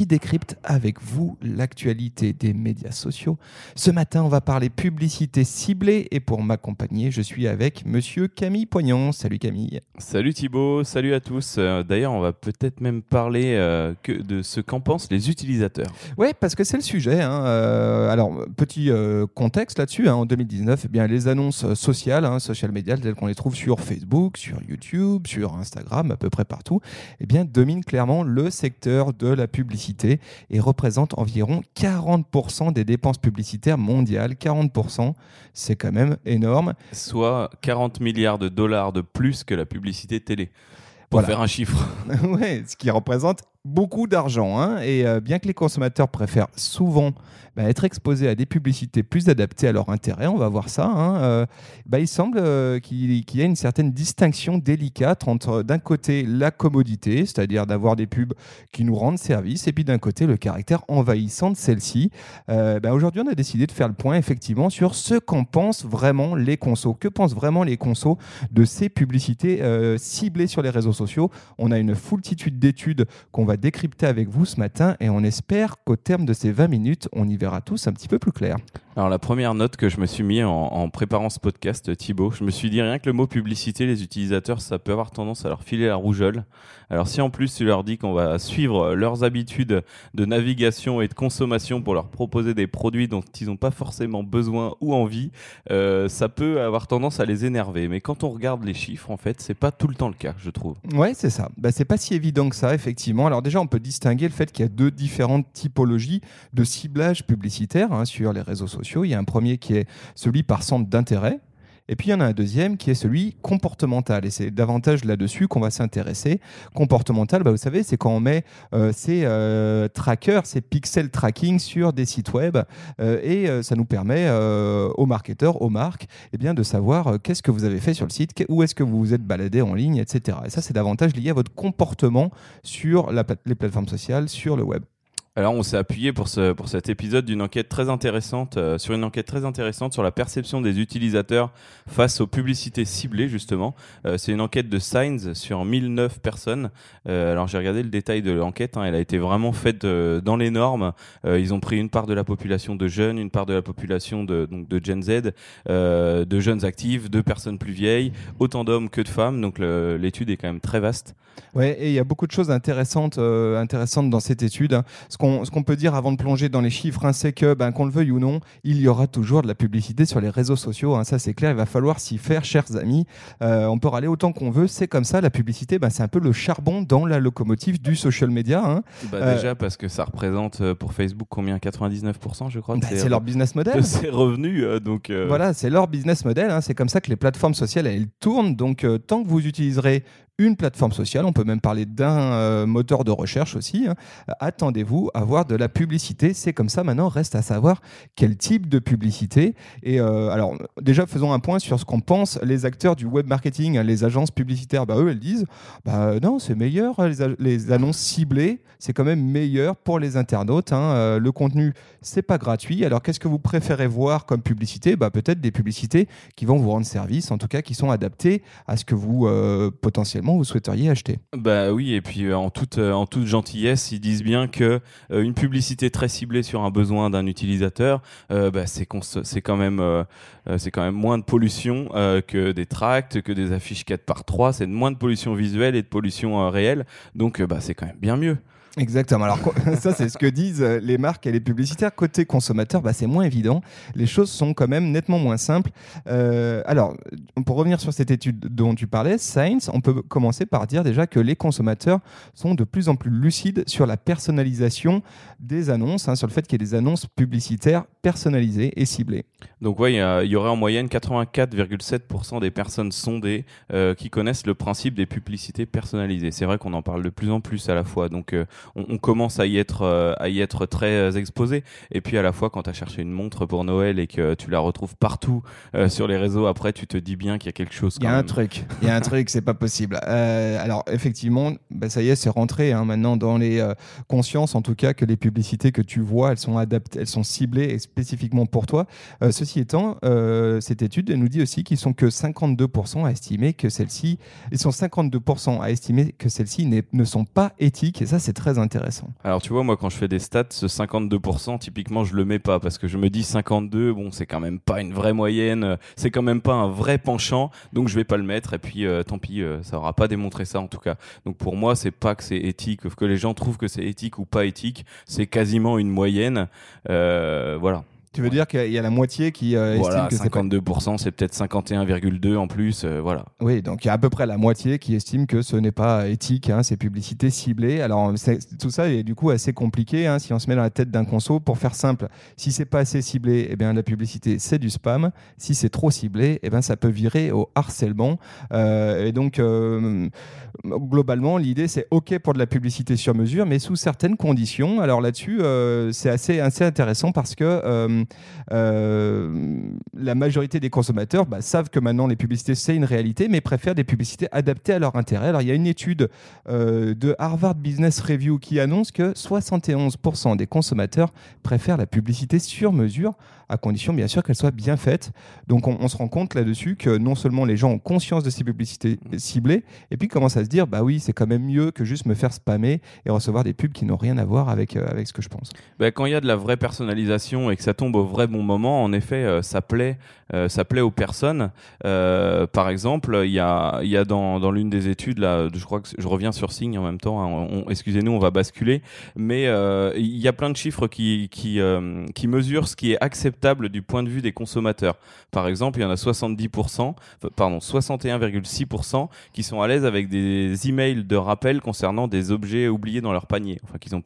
qui décrypte avec vous l'actualité des médias sociaux. Ce matin, on va parler publicité ciblée et pour m'accompagner, je suis avec monsieur Camille Poignon. Salut Camille. Salut Thibaut, salut à tous. Euh, D'ailleurs, on va peut-être même parler euh, que de ce qu'en pensent les utilisateurs. Ouais, parce que c'est le sujet. hein. Euh, alors, petit euh, contexte là-dessus. hein. En 2019, eh bien, les annonces sociales, hein, social media, telles qu'on les trouve sur Facebook, sur YouTube, sur Instagram, à peu près partout, eh bien, dominent clairement le secteur de la publicité et représentent environ 40% des dépenses publicitaires mondiales. 40%, c'est quand même énorme. Soit 40 milliards de dollars de plus que la publicité télé. Pour Voilà. faire un chiffre. ouais, ce qui représente beaucoup d'argent. hein. Et euh, bien que les consommateurs préfèrent souvent bah, être exposés à des publicités plus adaptées à leur intérêt, on va voir ça, hein, euh, bah, il semble euh, qu'il y a une certaine distinction délicate entre d'un côté la commodité, c'est-à-dire d'avoir des pubs qui nous rendent service, et puis d'un côté le caractère envahissant de celle-ci. Bah, Aujourd'hui, on a décidé de faire le point effectivement sur ce qu'en pensent vraiment les consos. Que pensent vraiment les consos de ces publicités ciblées sur les réseaux sociaux? On a une foultitude d'études qu'on va décrypter avec vous ce matin et on espère qu'au terme de ces 20 minutes, on y verra tous un petit peu plus clair. Alors la première note que je me suis mis en, préparant ce podcast, Thibaut, je me suis dit rien que le mot publicité, les utilisateurs, ça peut avoir tendance à leur filer la rougeole. Alors si en plus tu leur dis qu'on va suivre leurs habitudes de navigation et de consommation pour leur proposer des produits dont ils n'ont pas forcément besoin ou envie, euh, ça peut avoir tendance à les énerver. Mais quand on regarde les chiffres, en fait, c'est pas tout le temps le cas, je trouve. Ouais, c'est ça. Bah, c'est pas si évident que ça, effectivement. Alors déjà, on peut distinguer le fait qu'il y a deux différentes typologies de ciblage publicitaire hein, sur les réseaux sociaux. Il y a un premier qui est celui par centre d'intérêt. Et puis il y en a un deuxième qui est celui comportemental. Et c'est davantage là-dessus qu'on va s'intéresser. Comportemental, bah, vous savez, c'est quand on met euh, ces euh, trackers, ces pixel tracking sur des sites web. Euh, et ça nous permet aux marketeurs, aux marques, eh bien, de savoir qu'est-ce que vous avez fait sur le site, où est-ce que vous vous êtes baladé en ligne, etc. Et ça, c'est davantage lié à votre comportement sur les plateformes sociales, sur le web. Alors, on s'est appuyé pour, ce, pour cet épisode d'une enquête très intéressante, euh, sur une enquête très intéressante sur la perception des utilisateurs face aux publicités ciblées, justement. Euh, c'est une enquête de Signs sur 1009 personnes. Euh, alors, j'ai regardé le détail de l'enquête. hein, elle a été vraiment faite dans les normes. Ils ont pris une part de la population de jeunes, une part de la population de, donc de Gen Z, de jeunes actifs, de personnes plus vieilles, autant d'hommes que de femmes. Donc, l'étude est quand même très vaste. Ouais, et il y a beaucoup de choses intéressantes, intéressantes dans cette étude. hein. Ce qu'on ce qu'on peut dire avant de plonger dans les chiffres, hein, c'est que, ben, qu'on le veuille ou non, il y aura toujours de la publicité sur les réseaux sociaux. hein. ça, c'est clair. Il va falloir s'y faire, chers amis. Euh, on peut râler autant qu'on veut. C'est comme ça. La publicité, ben, c'est un peu le charbon dans la locomotive du social media. hein. Bah, Euh, Déjà, parce que ça représente euh, pour Facebook combien? 99%, je crois. ses- c'est leur business model. de ses revenus. euh, donc, euh, Voilà, c'est leur business model. C'est comme ça que les plateformes sociales, elles tournent. Donc, euh, tant que vous utiliserez une plateforme sociale, on peut même parler d'un euh, moteur de recherche aussi, hein, attendez-vous à voir de la publicité. C'est comme ça maintenant, reste à savoir quel type de publicité. Et euh, alors, déjà, faisons un point sur ce qu'en pensent les acteurs du web marketing, hein, les agences publicitaires. Bah, eux, elles disent bah, non, c'est meilleur, les, a- les annonces ciblées, c'est quand même meilleur pour les internautes. hein. Euh, le contenu, c'est pas gratuit. Alors, qu'est-ce que vous préférez voir comme publicité? Bah, Peut-être des publicités qui vont vous rendre service, en tout cas qui sont adaptées à ce que vous, euh, potentiellement, vous souhaiteriez acheter. Bah oui, et puis euh, en toute, euh, en toute gentillesse, ils disent bien que euh, une publicité très ciblée sur un besoin d'un utilisateur, bah, c'est quand même, c'est quand même moins de pollution que des tracts, que des affiches 4 par 3 C'est moins de pollution visuelle et de pollution réelle. Donc bah, c'est quand même bien mieux. Exactement. Alors ça, c'est ce que disent euh, les marques et les publicitaires. Côté consommateur, bah, c'est moins évident. Les choses sont quand même nettement moins simples. Euh, alors, pour revenir sur cette étude dont tu parlais, Science, on peut commencer par dire déjà que les consommateurs sont de plus en plus lucides sur la personnalisation des annonces, hein, sur le fait qu'il y ait des annonces publicitaires personnalisées et ciblées. Donc ouais, il y, aurait en moyenne 84,7% des personnes sondées euh, qui connaissent le principe des publicités personnalisées. C'est vrai qu'on en parle de plus en plus à la fois. Donc on, on commence à y être, euh, à y être très euh, exposé. Et puis à la fois, quand tu as cherché une montre pour Noël et que tu la retrouves partout euh, sur les réseaux, après, tu te dis bien qu'il y a quelque chose. Il y a un même. truc, il y a un truc, c'est pas possible. Euh, alors effectivement, bah, ça y est, c'est rentré hein, maintenant dans les euh, consciences, en tout cas, que les publicités que tu vois, elles sont adaptées, elles sont ciblées et spécifiquement pour toi. Ceci étant, cette étude nous dit aussi qu'ils sont que 52% à estimer que celles-ci, ils sont 52% à estimer que celles-ci ne sont pas éthiques, et ça c'est très intéressant. Alors tu vois, moi quand je fais des stats, ce 52%, typiquement, je le mets pas parce que je me dis 52, bon, c'est quand même pas une vraie moyenne, c'est quand même pas un vrai penchant, donc je vais pas le mettre. Et puis euh, tant pis, euh, ça aura pas démontré ça en tout cas. Donc pour moi, c'est pas que c'est éthique, que les gens trouvent que c'est éthique ou pas éthique, c'est quasiment une moyenne. Euh, voilà. Tu veux dire qu'il y a la moitié qui euh, Voilà, estime que c'est pas 52%, c'est peut-être 51,2 en plus, euh, voilà. Oui, donc il y a à peu près la moitié qui estime que ce n'est pas éthique, hein, ces publicités ciblées. Alors tout ça est du coup assez compliqué hein, si on se met dans la tête d'un conso. Pour faire simple, si c'est pas assez ciblé, eh bien la publicité c'est du spam. Si c'est trop ciblé, eh bien ça peut virer au harcèlement. Euh, et donc euh, globalement, l'idée c'est ok pour de la publicité sur mesure, mais sous certaines conditions. Alors là-dessus, c'est assez, assez intéressant parce que la majorité des consommateurs bah, savent que maintenant les publicités c'est une réalité, mais préfèrent des publicités adaptées à leur intérêt. Alors il y a une étude euh, de Harvard Business Review qui annonce que 71% des consommateurs préfèrent la publicité sur mesure, à condition bien sûr qu'elle soit bien faite. Donc on, on se rend compte là-dessus que non seulement les gens ont conscience de ces publicités ciblées, et puis commencent à se dire bah oui c'est quand même mieux que juste me faire spammer et recevoir des pubs qui n'ont rien à voir avec, euh, avec ce que je pense. Bah, quand il y a de la vraie personnalisation et que ça tombe au vrai bon moment, en effet, euh, ça plaît, ça plaît aux personnes. Euh, par exemple, il y a, dans, l'une des études là, je crois que je reviens sur Signe en même temps. hein, excusez-nous, on va basculer, mais euh, il y a plein de chiffres qui euh, mesurent ce qui est acceptable du point de vue des consommateurs. Par exemple, il y en a 70%, enfin, pardon, 61,6% qui sont à l'aise avec des emails de rappel concernant des objets oubliés dans leur panier, enfin qu'ils n'ont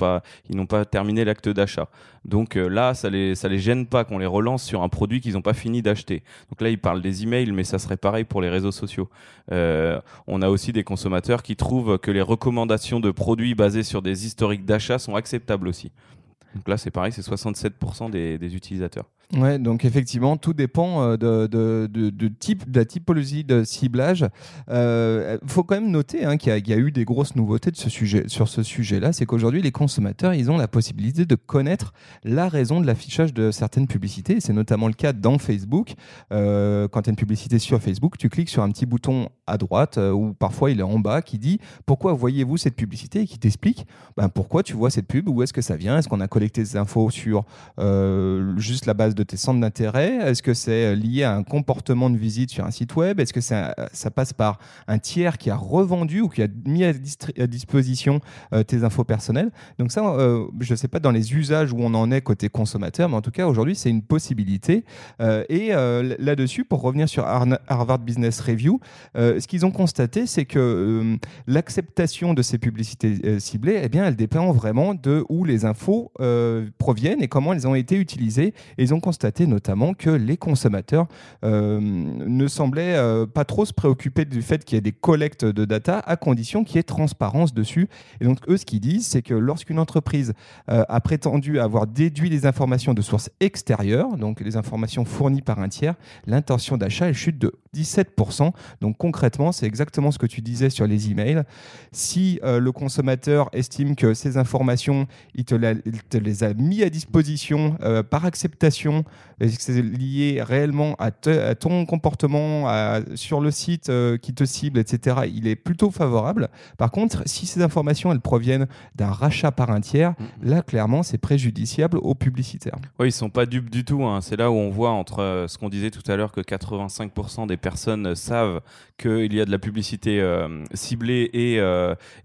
pas, terminé l'acte d'achat. Donc euh, là, ça les, les gêne pas qu'on les relance sur un produit qu'ils n'ont pas fini d'acheter. Donc là, ils parlent des emails, mais ça serait pareil pour les réseaux sociaux. Euh, on a aussi des consommateurs qui trouvent que les recommandations de produits basés sur des historiques d'achat sont acceptables aussi. Donc là, c'est pareil, c'est 67% des, des utilisateurs. Ouais, donc effectivement, tout dépend euh, de, type, de la typologie de ciblage. Il faut quand même noter hein, qu'il y, a- eu des grosses nouveautés de ce sujet, sur ce sujet-là. C'est qu'aujourd'hui, les consommateurs, ils ont la possibilité de connaître la raison de l'affichage de certaines publicités. C'est notamment le cas dans Facebook. Euh, quand tu as une publicité sur Facebook, tu cliques sur un petit bouton à droite euh, ou parfois il est en bas qui dit pourquoi voyez-vous cette publicité? et qui t'explique ben, pourquoi tu vois cette pub, où est-ce que ça vient, est-ce qu'on a collecté des infos sur euh, juste la base de tes centres d'intérêt? Est-ce que c'est euh, lié à un comportement de visite sur un site web? Est-ce que ça, ça passe par un tiers qui a revendu ou qui a mis à, disposition euh, tes infos personnelles? Donc ça, euh, je ne sais pas dans les usages où on en est côté consommateur, mais en tout cas aujourd'hui c'est une possibilité. Euh, et euh, là-dessus, pour revenir sur Harvard Business Review, euh, ce qu'ils ont constaté, c'est que euh, l'acceptation de ces publicités euh, ciblées, eh bien, elle dépend vraiment de où les infos euh, proviennent et comment elles ont été utilisées. Ils ont constaté notamment que les consommateurs euh, ne semblaient euh, pas trop se préoccuper du fait qu'il y ait des collectes de data à condition qu'il y ait transparence dessus. Et donc, eux, ce qu'ils disent, c'est que lorsqu'une entreprise euh, a prétendu avoir déduit les informations de sources extérieures, donc les informations fournies par un tiers, l'intention d'achat, elle chute de 17%. Donc concrètement, c'est exactement ce que tu disais sur les emails. Si le consommateur estime que ces informations, il te, il te les a mis à disposition par acceptation, et que c'est lié réellement à, te- à ton comportement à- sur le site euh, qui te cible, etc., il est plutôt favorable. Par contre, si ces informations, elles proviennent d'un rachat par un tiers, là, clairement, c'est préjudiciable aux publicitaires. Oui, ils sont pas dupes du tout. hein. C'est là où on voit entre euh, ce qu'on disait tout à l'heure que 85% des personnes savent qu'il y a de la publicité euh, ciblée et,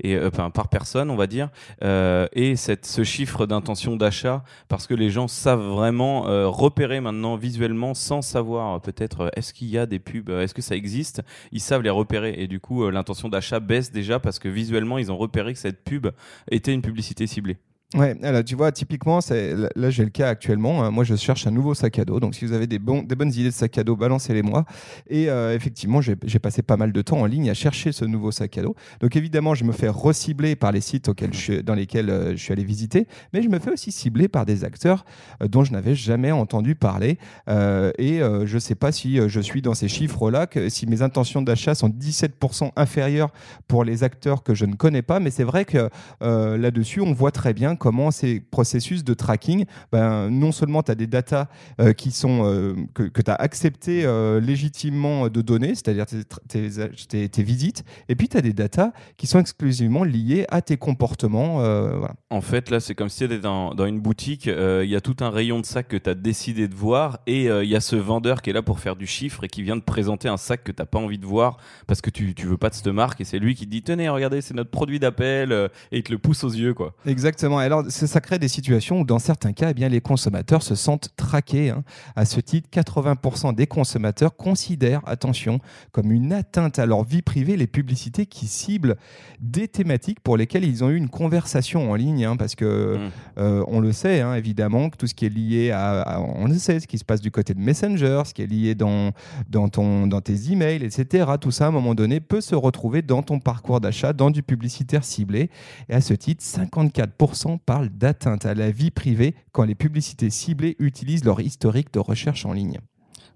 et enfin, par personne, on va dire, et cette, ce chiffre d'intention d'achat, parce que les gens savent vraiment repérer maintenant visuellement sans savoir peut-être euh, est-ce qu'il y a des pubs, euh, est-ce que ça existe, ils savent les repérer et du coup euh, l'intention d'achat baisse déjà parce que visuellement ils ont repéré que cette pub était une publicité ciblée. Ouais, alors tu vois, typiquement, c'est, là j'ai le cas actuellement. hein. moi, je cherche un nouveau sac à dos. Donc, si vous avez des, bonnes idées de sac à dos, balancez-les-moi. Et euh, effectivement, j'ai, passé pas mal de temps en ligne à chercher ce nouveau sac à dos. Donc, évidemment, je me fais recibler par les sites auxquels je dans lesquels euh, je suis allé visiter, mais je me fais aussi cibler par des acteurs euh, dont je n'avais jamais entendu parler. Et je ne sais pas si je suis dans ces chiffres-là, que si mes intentions d'achat sont 17% inférieures pour les acteurs que je ne connais pas. Mais c'est vrai que là-dessus, on voit très bien comment ces processus de tracking, ben, non seulement tu as des datas euh, qui sont, euh, que, tu as accepté euh, légitimement de donner, c'est-à-dire tes, tes- tes- tes visites, et puis tu as des datas qui sont exclusivement liées à tes comportements. voilà. En fait, là, c'est comme si tu étais dans, dans une boutique, il y a tout un rayon de sacs que tu as décidé de voir, et il y a ce vendeur qui est là pour faire du chiffre et qui vient de présenter un sac que tu pas envie de voir parce que tu, tu veux pas de cette marque, et c'est lui qui te dit Tenez, regardez, c'est notre produit d'appel, et il te le pousse aux yeux, quoi. Exactement. Alors, ça crée des situations où, dans certains cas, eh bien, les consommateurs se sentent traqués. hein. À ce titre, 80% des consommateurs considèrent, attention, comme une atteinte à leur vie privée les publicités qui ciblent des thématiques pour lesquelles ils ont eu une conversation en ligne. hein, parce que, Mm. euh, on le sait, hein, évidemment, que tout ce qui est lié à, à- On le sait, ce qui se passe du côté de Messenger, ce qui est lié dans, dans, ton, dans tes emails, etc. Tout ça, à un moment donné, peut se retrouver dans ton parcours d'achat, dans du publicitaire ciblé. Et à ce titre, 54% parlent d'atteinte à la vie privée quand les publicités ciblées utilisent leur historique de recherche en ligne.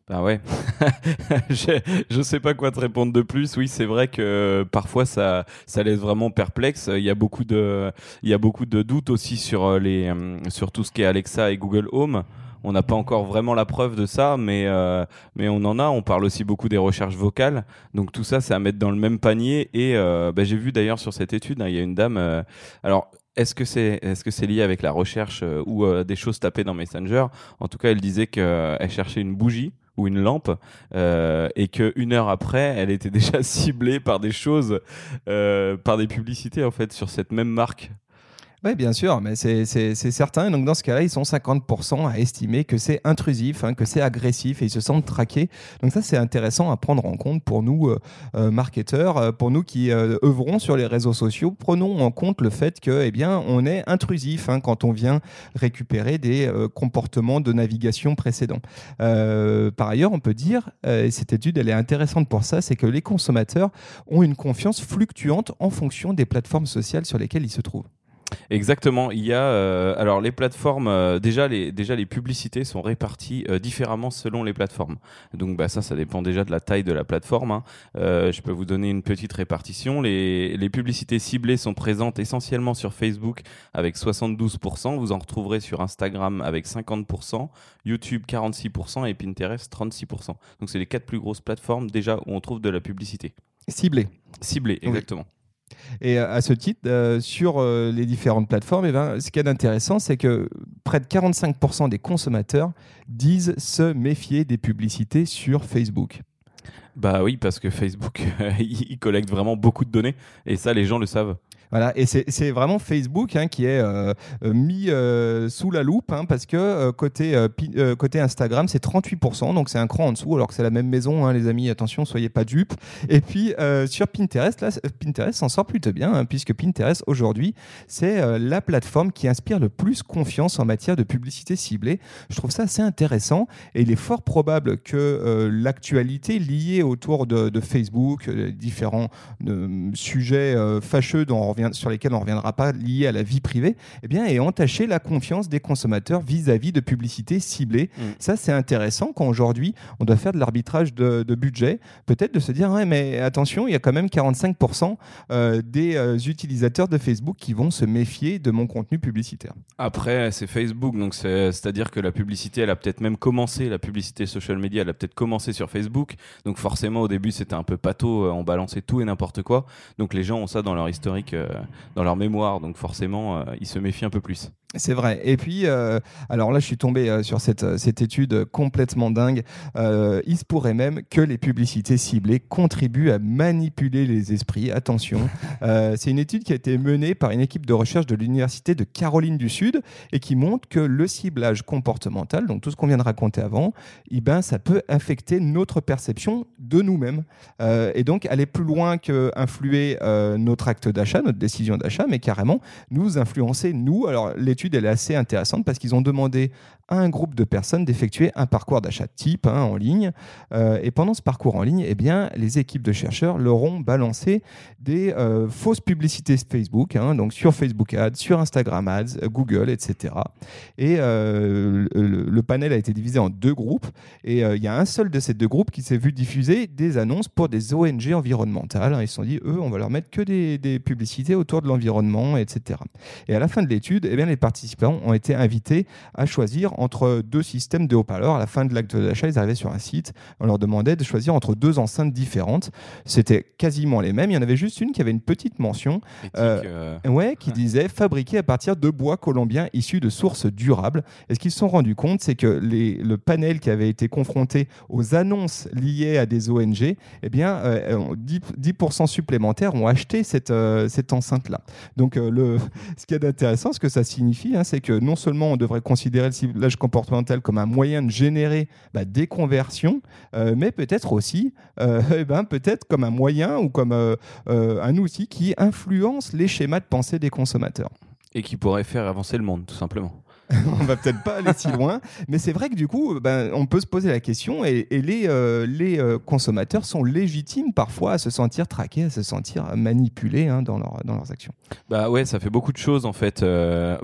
Bah ouais. je, je sais pas quoi te répondre de plus. Oui, c'est vrai que euh, parfois ça, ça laisse vraiment perplexe. Il y a beaucoup de, il y a beaucoup de doutes aussi sur euh, les, euh, sur tout ce qui est Alexa et Google Home. On n'a pas encore vraiment la preuve de ça, mais, mais on en a. On parle aussi beaucoup des recherches vocales. Donc tout ça, c'est à mettre dans le même panier. Et bah, j'ai vu d'ailleurs sur cette étude, hein, il y a une dame. alors, est-ce que c'est est-ce que lié avec la recherche euh, ou euh, des choses tapées dans Messenger? En tout cas, elle disait qu'elle cherchait une bougie ou une lampe euh, et que une heure après, elle était déjà ciblée par des choses, euh, par des publicités en fait sur cette même marque. Oui, bien sûr, mais c'est certain. Donc, dans ce cas-là, ils sont 50% à estimer que c'est intrusif, hein, que c'est agressif et ils se sentent traqués. Donc, ça, c'est intéressant à prendre en compte pour nous, euh, euh, marketeurs, euh, pour nous qui œuvrons sur les réseaux sociaux. Prenons en compte le fait que, eh bien, on est intrusif hein, quand on vient récupérer des comportements de navigation précédents. Par ailleurs, on peut dire, et cette étude, elle est intéressante pour ça, c'est que les consommateurs ont une confiance fluctuante en fonction des plateformes sociales sur lesquelles ils se trouvent. Exactement. Il y a euh, alors les plateformes euh, déjà les déjà les publicités sont réparties euh, différemment selon les plateformes. Donc bah ça ça dépend déjà de la taille de la plateforme. hein. Euh, je peux vous donner une petite répartition. Les les publicités ciblées sont présentes essentiellement sur Facebook avec 72%. Vous en retrouverez sur Instagram avec 50%, YouTube 46% et Pinterest 36%. Donc c'est les quatre plus grosses plateformes déjà où on trouve de la publicité ciblée. Oui. Exactement. Et euh, à ce titre, euh, sur euh, les différentes plateformes, eh ben, ce qui est intéressant, c'est que près de 45% des consommateurs disent se méfier des publicités sur Facebook. Bah oui, parce que Facebook, il collecte vraiment beaucoup de données et ça, les gens le savent. Voilà, et c'est vraiment Facebook hein, qui est euh, euh, mis euh, sous la loupe hein, parce que côté, côté Instagram, c'est 38%, donc c'est un cran en dessous, alors que c'est la même maison, hein, les amis, attention, soyez pas dupes. Et puis sur Pinterest, là, Pinterest s'en sort plutôt bien, puisque Pinterest aujourd'hui, c'est la plateforme qui inspire le plus confiance en matière de publicité ciblée. Je trouve ça assez intéressant et il est fort probable que l'actualité liée autour de, de Facebook, différents sujets fâcheux dont on revient, sur lesquels on ne reviendra pas, liés à la vie privée, eh bien, ait entaché la confiance des consommateurs vis-à-vis de publicités ciblées. Mm. Ça, c'est intéressant quand aujourd'hui on doit faire de l'arbitrage de, de budget, peut-être de se dire, ouais, mais attention, il y a quand même 45% euh, des euh, utilisateurs de Facebook qui vont se méfier de mon contenu publicitaire. Après, c'est Facebook, donc c'est- c'est-à-dire que la publicité, elle a peut-être même commencé, la publicité social media, elle a peut-être commencé sur Facebook. Donc forcément, au début, c'était un peu pâteau, euh, on balançait tout et n'importe quoi. Donc les gens ont ça dans leur historique, euh, dans leur mémoire, donc forcément, euh, ils se méfient un peu plus. C'est vrai. Et puis, euh, alors là, je suis tombé euh, sur cette, euh, cette étude complètement dingue. il se pourrait même que les publicités ciblées contribuent à manipuler les esprits. Attention. c'est une étude qui a été menée par une équipe de recherche de l'Université de Caroline du Sud et qui montre que le ciblage comportemental, donc tout ce qu'on vient de raconter avant, eh ben, ça peut affecter notre perception de nous-mêmes. et donc, aller plus loin que influer notre acte d'achat, notre décision d'achat, mais carrément nous influencer, nous. Alors, l'étude elle est assez intéressante parce qu'ils ont demandé à un groupe de personnes d'effectuer un parcours d'achat type hein, en ligne. Euh, et pendant ce parcours en ligne, eh bien, les équipes de chercheurs leur ont balancé des euh, fausses publicités Facebook, hein, donc sur Facebook Ads, sur Instagram Ads, Google, etc. Et euh, le, panel a été divisé en deux groupes. Et il y a un seul de ces deux groupes qui s'est vu diffuser des annonces pour des ONG environnementales. Ils se sont dit, eux, on va leur mettre que des, des publicités autour de l'environnement, etc. Et à la fin de l'étude, eh bien, les participants ont été invités à choisir entre deux systèmes de haut-parleurs. À la fin de l'acte d'achat, ils arrivaient sur un site, on leur demandait de choisir entre deux enceintes différentes. C'était quasiment les mêmes. Il y en avait juste une qui avait une petite mention euh, euh, ouais, qui disait fabriqué à partir de bois colombiens issus de sources durables. Et ce qu'ils se sont rendus compte, c'est que les, le panel qui avait été confronté aux annonces liées à des ONG, eh bien, 10%, euh, supplémentaires ont acheté cette, cette enceinte-là. Donc, le, ce qui est intéressant, ce que ça signifie, hein, c'est que non seulement on devrait considérer le comportemental comme un moyen de générer bah, des conversions, euh, mais peut-être aussi euh, eh ben, peut-être comme un moyen ou comme euh, un outil qui influence les schémas de pensée des consommateurs. Et qui pourrait faire avancer le monde, tout simplement. on va peut-être pas aller si loin, mais c'est vrai que du coup, ben, on peut se poser la question et, les, euh, les euh, consommateurs sont légitimes parfois à se sentir traqués, à se sentir manipulés hein, dans, leur, dans leurs actions. Bah ouais, ça fait beaucoup de choses en fait. Euh,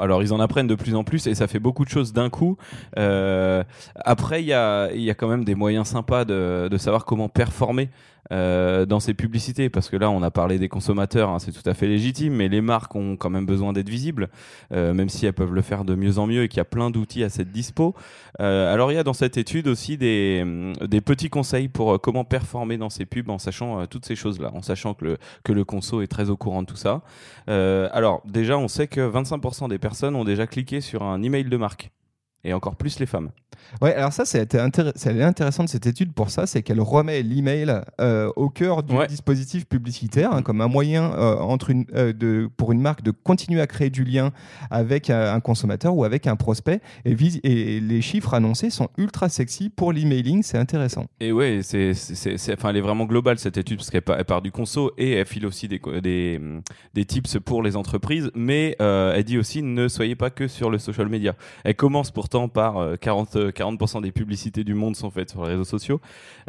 alors ils en apprennent de plus en plus et ça fait beaucoup de choses d'un coup. après, il y a, y a quand même des moyens sympas de, de savoir comment performer. Euh, dans ces publicités parce que là on a parlé des consommateurs hein, c'est tout à fait légitime mais les marques ont quand même besoin d'être visibles euh, même si elles peuvent le faire de mieux en mieux et qu'il y a plein d'outils à cette dispo. Euh, alors il y a dans cette étude aussi des, des petits conseils pour comment performer dans ces pubs en sachant toutes ces choses là en sachant que le, que le conso est très au courant de tout ça. Alors déjà on sait que 25% des personnes ont déjà cliqué sur un email de marque et encore plus les femmes. Ouais, alors ça, c'est intéressant de cette étude pour ça, c'est qu'elle remet l'email euh, au cœur du dispositif publicitaire hein, comme un moyen euh, entre une, euh, de, pour une marque de continuer à créer du lien avec un consommateur ou avec un prospect. Et, et les chiffres annoncés sont ultra sexy pour l'emailing, c'est intéressant. Et ouais, c'est, enfin, elle est vraiment globale cette étude parce qu'elle part, part, du conso et elle file aussi des, des, des tips pour les entreprises, mais elle dit aussi ne soyez pas que sur le social media. Elle commence pourtant par 40, euh, 40 euh, des publicités du monde sont faites sur les réseaux sociaux.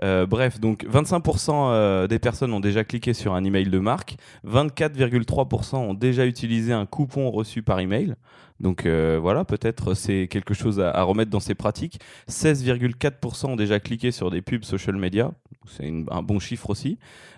Euh, bref, donc 25% des personnes ont déjà cliqué sur un email de marque, 24,3% ont déjà utilisé un coupon reçu par email. Donc voilà, peut-être c'est quelque chose à, remettre dans ces pratiques. 16,4% ont déjà cliqué sur des pubs social media, c'est un bon chiffre aussi.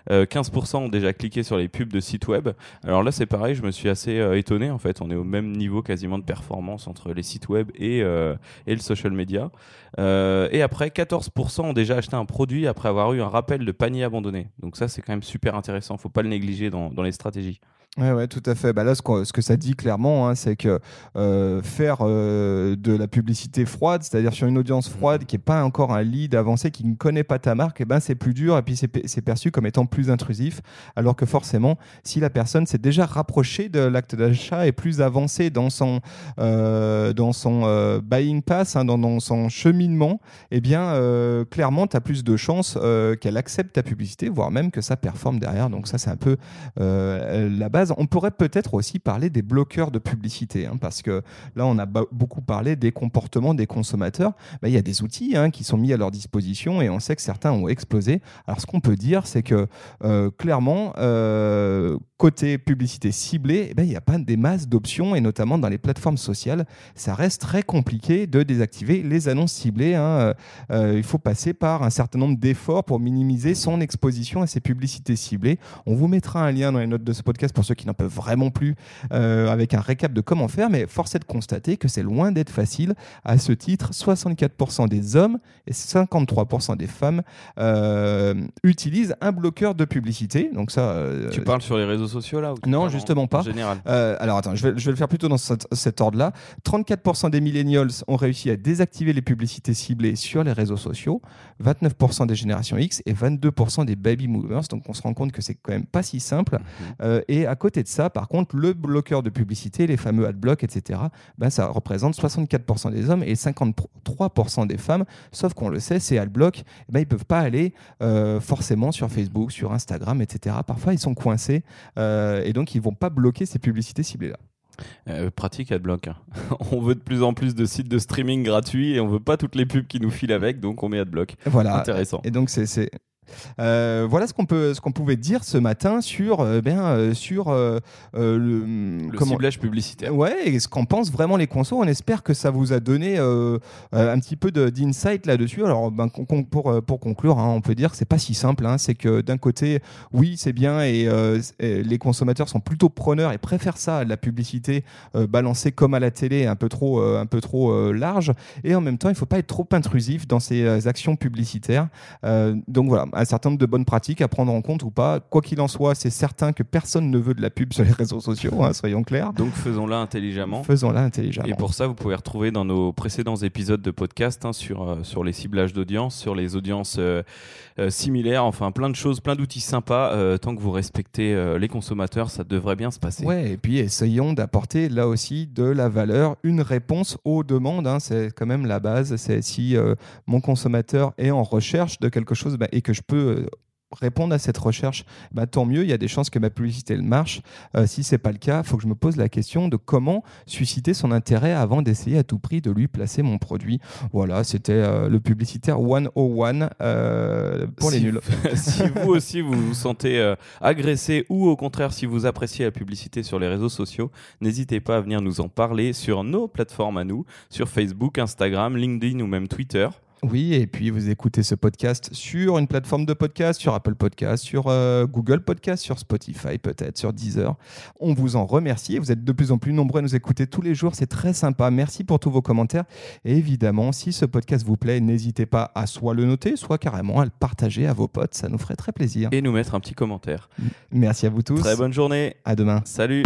15% ont déjà cliqué sur les pubs de sites web. Alors là, c'est pareil, je me suis assez étonné. En fait, on est au même niveau quasiment de performance entre les sites web et, et le social media. Euh, et après, 14% ont déjà acheté un produit après avoir eu un rappel de panier abandonné. Donc ça, c'est quand même super intéressant. Faut pas le négliger dans, dans les stratégies. Oui, ouais, tout à fait. Bah là, ce que, ce que ça dit clairement, hein, c'est que euh, faire euh, de la publicité froide, c'est-à-dire sur une audience froide qui n'est pas encore un lead avancé, qui ne connaît pas ta marque, et eh ben, c'est plus dur et puis c'est perçu comme étant plus intrusif. Alors que forcément, si la personne s'est déjà rapprochée de l'acte d'achat et plus avancée dans son, euh, dans son buying pass, hein, dans, dans, son cheminement, eh bien, clairement, tu as plus de chances qu'elle accepte ta publicité, voire même que ça performe derrière. Donc ça, c'est un peu la base on pourrait peut-être aussi parler des bloqueurs de publicité, hein, parce que là, on a beaucoup parlé des comportements des consommateurs. Bah, il y a des outils hein, qui sont mis à leur disposition et on sait que certains ont explosé. Alors, ce qu'on peut dire, c'est que euh, clairement, euh, côté publicité ciblée, eh ben, il n'y a pas des masses d'options et notamment dans les plateformes sociales, ça reste très compliqué de désactiver les annonces ciblées. Hein. Euh, il faut passer par un certain nombre d'efforts pour minimiser son exposition à ces publicités ciblées. On vous mettra un lien dans les notes de ce podcast pour ceux qui n'en peuvent vraiment plus, euh, avec un récap de comment faire, mais force est de constater que c'est loin d'être facile. À ce titre, 64% des hommes et 53% des femmes euh, utilisent un bloqueur de publicité. Donc ça, tu parles sur les réseaux sociaux là ou Non, vraiment justement pas. En général. Euh, alors attends, je vais, je vais le faire plutôt dans cet, cet ordre-là. 34% des millennials ont réussi à désactiver les publicités ciblées sur les réseaux sociaux, 29% des générations X et 22% des baby movers. Donc on se rend compte que c'est quand même pas si simple. Mhm. Euh, et à côté de ça, par contre, le bloqueur de publicité, les fameux adblock, etc., ben, ça représente 64% des hommes et 53% des femmes. Sauf qu'on le sait, ces adblock, eh ben, ils peuvent pas aller euh, forcément sur Facebook, sur Instagram, etc. Parfois, ils sont coincés euh, et donc ils vont pas bloquer ces publicités ciblées-là. Euh, pratique Adblock. on veut de plus en plus de sites de streaming gratuits et on veut pas toutes les pubs qui nous filent avec, donc on met Adblock. Voilà. Intéressant. Et donc c'est c'est- Euh, voilà ce qu'on peut ce qu'on pouvait dire ce matin sur euh, bien euh, sur euh, le, Le comment- ciblage publicitaire. Ouais, et ce qu'en pensent vraiment les consos. On espère que ça vous a donné un petit peu d'insight là-dessus. Alors, ben, pour, pour conclure, hein, on peut dire que c'est pas si simple. hein. C'est que d'un côté, oui, c'est bien et, et les consommateurs sont plutôt preneurs et préfèrent ça à la publicité balancée comme à la télé, un peu trop, un peu trop large. Et en même temps, il faut pas être trop intrusif dans ces actions publicitaires. Donc voilà, un certain nombre de bonnes pratiques à prendre en compte ou pas. Quoi qu'il en soit, c'est certain que personne ne veut de la pub sur les réseaux sociaux, hein, soyons clairs. Donc faisons-la intelligemment. Faisons-la intelligemment. Et pour ça, vous pouvez retrouver dans nos précédents épisodes de podcast hein, sur, euh, sur les ciblages d'audience, sur les audiences euh, euh, similaires, enfin plein de choses, plein d'outils sympas. tant que vous respectez les consommateurs, ça devrait bien se passer. Ouais, et puis essayons d'apporter là aussi de la valeur, une réponse aux demandes. hein, c'est quand même la base. C'est si mon consommateur est en recherche de quelque chose bah, et que je peux euh, répondre à cette recherche, bah, tant mieux. Il y a des chances que ma publicité elle marche. Euh, si c'est pas le cas, il faut que je me pose la question de comment susciter son intérêt avant d'essayer à tout prix de lui placer mon produit. Voilà, c'était euh, le publicitaire 101 euh, pour les nuls. si vous aussi vous vous sentez agressé ou au contraire si vous appréciez la publicité sur les réseaux sociaux, n'hésitez pas à venir nous en parler sur nos plateformes à nous, sur Facebook, Instagram, LinkedIn ou même Twitter. Oui, et puis vous écoutez ce podcast sur une plateforme de podcast, sur Apple Podcast, sur euh, Google Podcast, sur Spotify peut-être, sur Deezer. On vous en remercie. Vous êtes de plus en plus nombreux à nous écouter tous les jours. C'est très sympa. Merci pour tous vos commentaires. Et évidemment, si ce podcast vous plaît, n'hésitez pas à soit le noter, soit carrément à le partager à vos potes. Ça nous ferait très plaisir. Et nous mettre un petit commentaire. Merci à vous tous. Très bonne journée. À demain. Salut